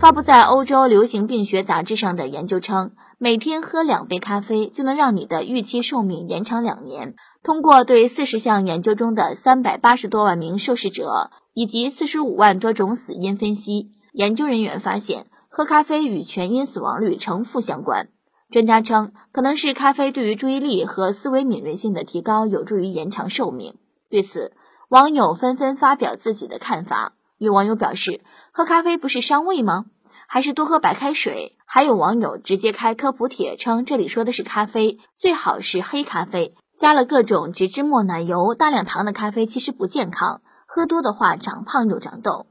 发布在欧洲流行病学杂志上的研究称，每天喝两杯咖啡就能让你的预期寿命延长两年。通过对四十项研究中的三百八十多万名受试者以及四十五万多种死因分析，研究人员发现，喝咖啡与全因死亡率呈负相关。专家称，可能是咖啡对于注意力和思维敏锐性的提高有助于延长寿命。对此，网友纷纷发表自己的看法。有网友表示，喝咖啡不是伤胃吗？还是多喝白开水？还有网友直接开科普帖称，这里说的是咖啡，最好是黑咖啡，加了各种植脂末、奶油、大量糖的咖啡其实不健康，喝多的话长胖又长痘。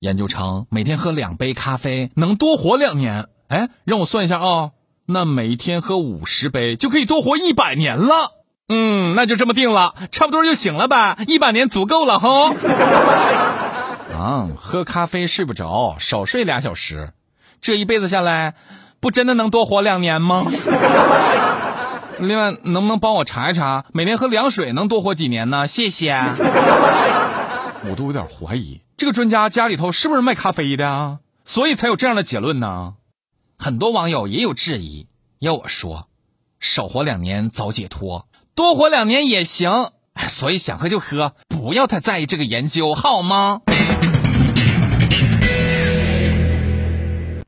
研究称，每天喝两杯咖啡能多活两年。哎，让我算一下啊，那每天喝五十杯就可以多活一百年了。嗯，那就这么定了，差不多就行了吧，一百年足够了哈。喝咖啡睡不着，少睡俩小时，这一辈子下来，不真的能多活两年吗？另外，能不能帮我查一查，每天喝凉水能多活几年呢？谢谢。我都有点怀疑，这个专家家里头是不是卖咖啡的啊？所以才有这样的结论呢。很多网友也有质疑，要我说，少活两年早解脱，多活两年也行。所以想喝就喝，不要太在意这个研究，好吗？